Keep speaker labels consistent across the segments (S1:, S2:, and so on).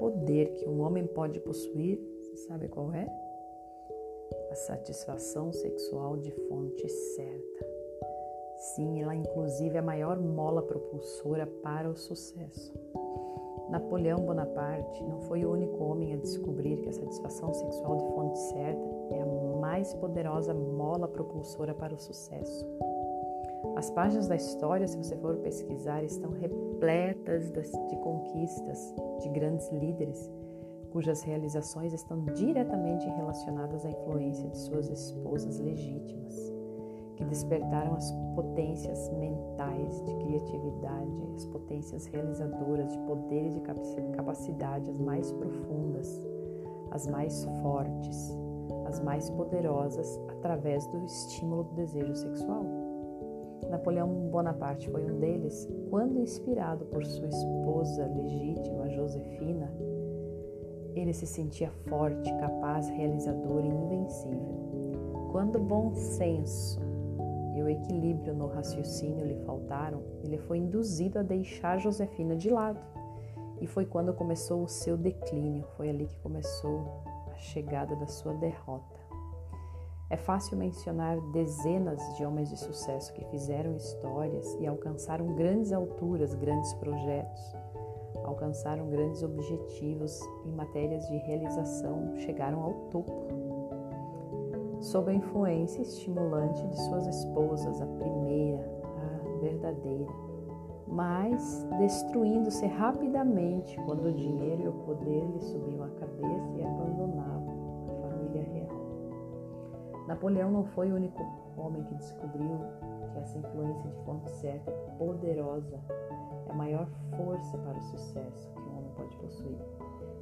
S1: poder que um homem pode possuir, você sabe qual é? A satisfação sexual de fonte certa. Sim, ela inclusive é a maior mola propulsora para o sucesso. Napoleão Bonaparte não foi o único homem a descobrir que a satisfação sexual de fonte certa é a mais poderosa mola propulsora para o sucesso. As páginas da história, se você for pesquisar, estão repletas de conquistas de grandes líderes cujas realizações estão diretamente relacionadas à influência de suas esposas legítimas que despertaram as potências mentais de criatividade, as potências realizadoras de poder e de capacidade, as mais profundas, as mais fortes, as mais poderosas através do estímulo do desejo sexual. Napoleão Bonaparte foi um deles quando, inspirado por sua esposa legítima, Josefina, ele se sentia forte, capaz, realizador e invencível. Quando o bom senso e o equilíbrio no raciocínio lhe faltaram, ele foi induzido a deixar Josefina de lado. E foi quando começou o seu declínio, foi ali que começou a chegada da sua derrota. É fácil mencionar dezenas de homens de sucesso que fizeram histórias e alcançaram grandes alturas, grandes projetos, alcançaram grandes objetivos em matérias de realização, chegaram ao topo sob a influência estimulante de suas esposas, a primeira, a verdadeira, mas destruindo-se rapidamente quando o dinheiro e o poder lhe subiam à cabeça e a real. Napoleão não foi o único homem que descobriu que essa influência de fonte certa é poderosa, é a maior força para o sucesso que um homem pode possuir.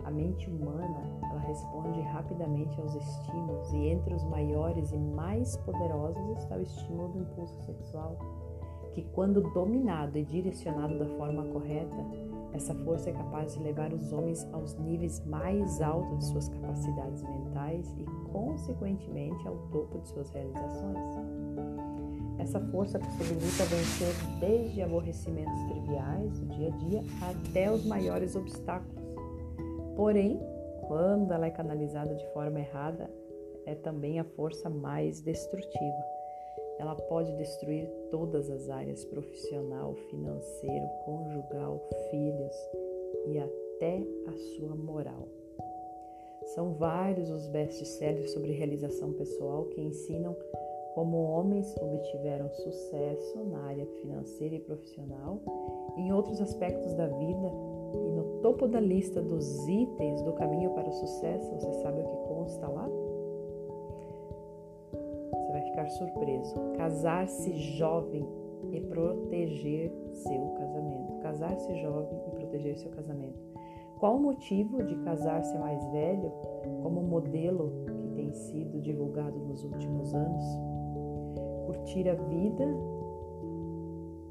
S1: A mente humana, ela responde rapidamente aos estímulos e entre os maiores e mais poderosos está o estímulo do impulso sexual, que quando dominado e direcionado da forma correta, essa força é capaz de levar os homens aos níveis mais altos de suas capacidades mentais e, consequentemente, ao topo de suas realizações. Essa força possibilita vencer desde aborrecimentos triviais do dia a dia até os maiores obstáculos Porém, quando ela é canalizada de forma errada, é também a força mais destrutiva. Ela pode destruir todas as áreas profissional, financeiro, conjugal, filhos e até a sua moral. São vários os best-sellers sobre realização pessoal que ensinam como homens obtiveram sucesso na área financeira e profissional e em outros aspectos da vida e no topo da lista dos itens do caminho para o sucesso, você sabe o que consta lá? Ficar surpreso. Casar-se jovem e proteger seu casamento. Casar-se jovem e proteger seu casamento. Qual o motivo de casar-se mais velho como modelo que tem sido divulgado nos últimos anos? Curtir a vida,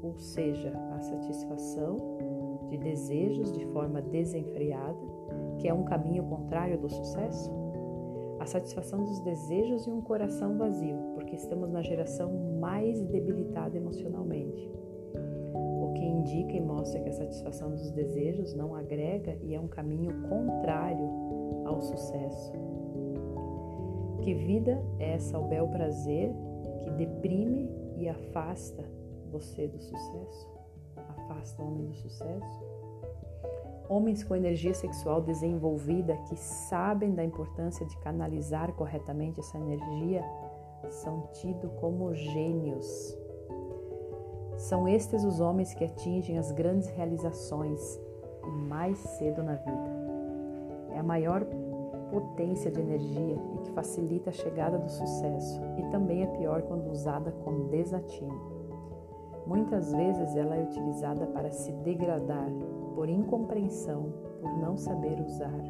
S1: ou seja, a satisfação de desejos de forma desenfreada, que é um caminho contrário do sucesso? A satisfação dos desejos e um coração vazio, porque estamos na geração mais debilitada emocionalmente. O que indica e mostra que a satisfação dos desejos não agrega e é um caminho contrário ao sucesso. Que vida é essa o bel prazer que deprime e afasta você do sucesso? afasta o homem do sucesso? Homens com energia sexual desenvolvida que sabem da importância de canalizar corretamente essa energia são tidos como gênios. São estes os homens que atingem as grandes realizações mais cedo na vida. É a maior potência de energia e que facilita a chegada do sucesso e também é pior quando usada com desatino. Muitas vezes ela é utilizada para se degradar por incompreensão, por não saber usar.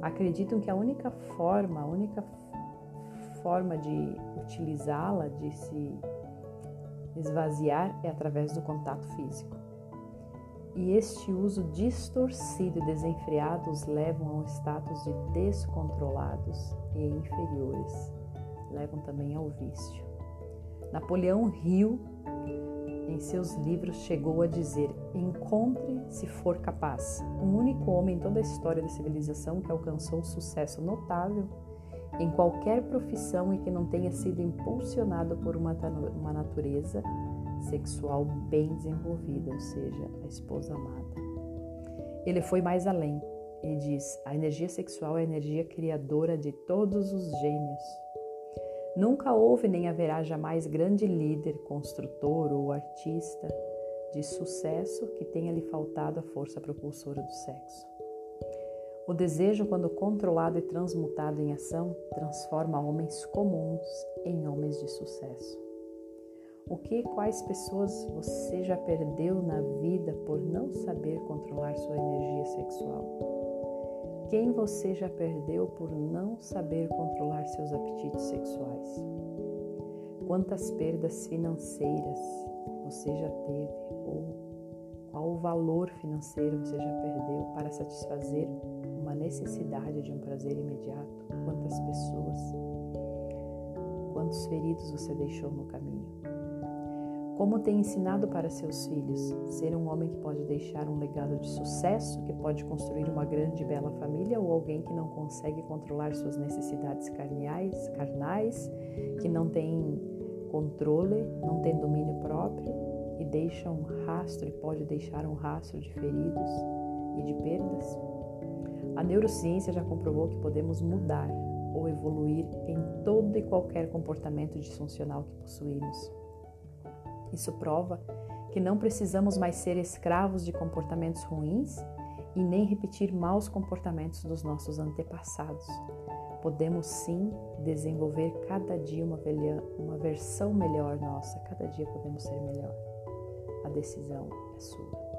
S1: Acreditam que a única forma, a única forma de utilizá-la, de se esvaziar, é através do contato físico. E este uso distorcido e desenfreado os levam a um status de descontrolados e inferiores, levam também ao vício. Napoleão riu em seus livros, chegou a dizer: Encontre se for capaz. Um único homem em toda a história da civilização que alcançou sucesso notável em qualquer profissão e que não tenha sido impulsionado por uma, uma natureza sexual bem desenvolvida, ou seja, a esposa amada. Ele foi mais além. Ele diz: a energia sexual é a energia criadora de todos os gênios. Nunca houve nem haverá jamais grande líder, construtor ou artista de sucesso que tenha lhe faltado a força propulsora do sexo. O desejo, quando controlado e transmutado em ação, transforma homens comuns em homens de sucesso. O que e quais pessoas você já perdeu na vida por não saber controlar sua energia sexual? Quem você já perdeu por não saber controlar seus apetites sexuais? Quantas perdas financeiras você já teve ou qual o valor financeiro você já perdeu para satisfazer uma necessidade de um prazer imediato? Quantas pessoas? Quantos feridos você deixou no caminho? Como tem ensinado para seus filhos ser um homem que pode deixar um legado de sucesso, que pode construir uma grande e bela família, ou alguém que não consegue controlar suas necessidades carnais, carnais, que não tem controle, não tem domínio próprio e deixa um rastro e pode deixar um rastro de feridos e de perdas? A neurociência já comprovou que podemos mudar ou evoluir em todo e qualquer comportamento disfuncional que possuímos. Isso prova que não precisamos mais ser escravos de comportamentos ruins e nem repetir maus comportamentos dos nossos antepassados. Podemos sim desenvolver cada dia uma, velha, uma versão melhor nossa, cada dia podemos ser melhor. A decisão é sua.